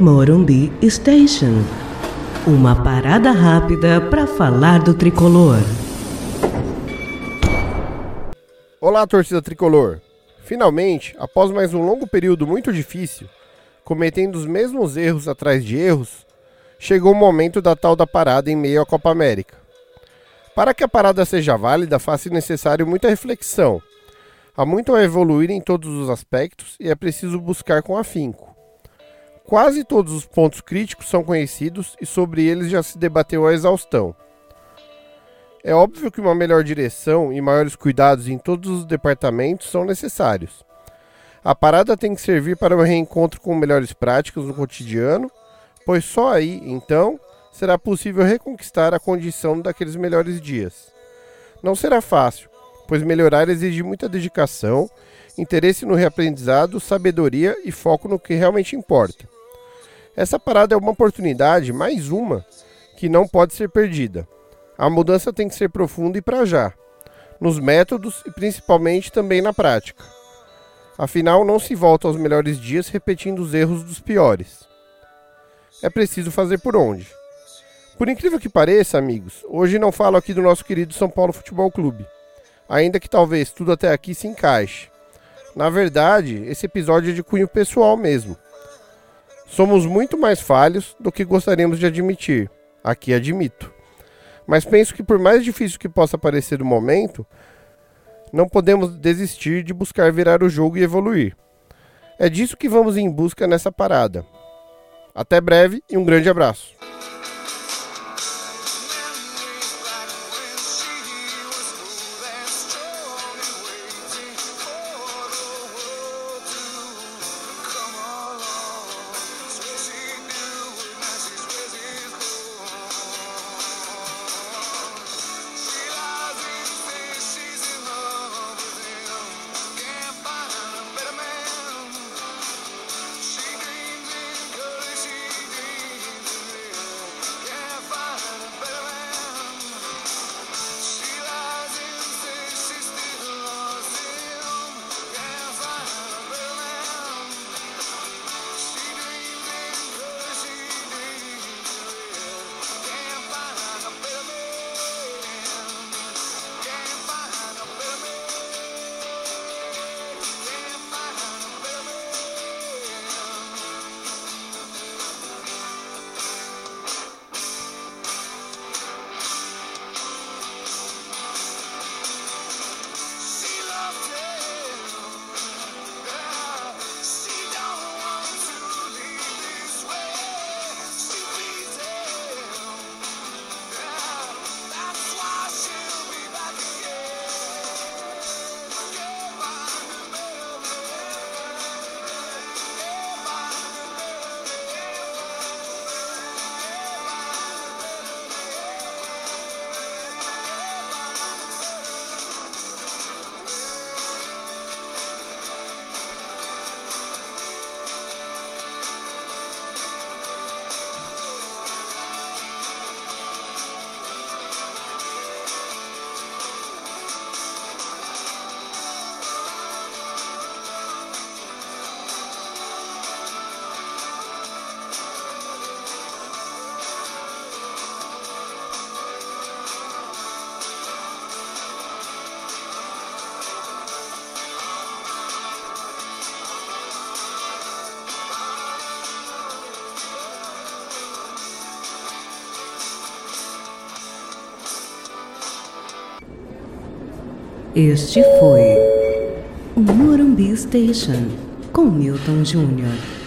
Morumbi Station. Uma parada rápida para falar do tricolor. Olá, torcida tricolor. Finalmente, após mais um longo período muito difícil, cometendo os mesmos erros atrás de erros, chegou o momento da tal da parada em meio à Copa América. Para que a parada seja válida, faz-se necessário muita reflexão. Há muito a evoluir em todos os aspectos e é preciso buscar com afinco. Quase todos os pontos críticos são conhecidos e sobre eles já se debateu a exaustão. É óbvio que uma melhor direção e maiores cuidados em todos os departamentos são necessários. A parada tem que servir para o reencontro com melhores práticas no cotidiano, pois só aí, então, será possível reconquistar a condição daqueles melhores dias. Não será fácil, pois melhorar exige muita dedicação, interesse no reaprendizado, sabedoria e foco no que realmente importa. Essa parada é uma oportunidade, mais uma, que não pode ser perdida. A mudança tem que ser profunda e para já, nos métodos e principalmente também na prática. Afinal, não se volta aos melhores dias repetindo os erros dos piores. É preciso fazer por onde. Por incrível que pareça, amigos, hoje não falo aqui do nosso querido São Paulo Futebol Clube, ainda que talvez tudo até aqui se encaixe. Na verdade, esse episódio é de cunho pessoal mesmo. Somos muito mais falhos do que gostaríamos de admitir. Aqui admito. Mas penso que, por mais difícil que possa parecer o momento, não podemos desistir de buscar virar o jogo e evoluir. É disso que vamos em busca nessa parada. Até breve e um grande abraço. Este foi o Morumbi Station com Milton Júnior.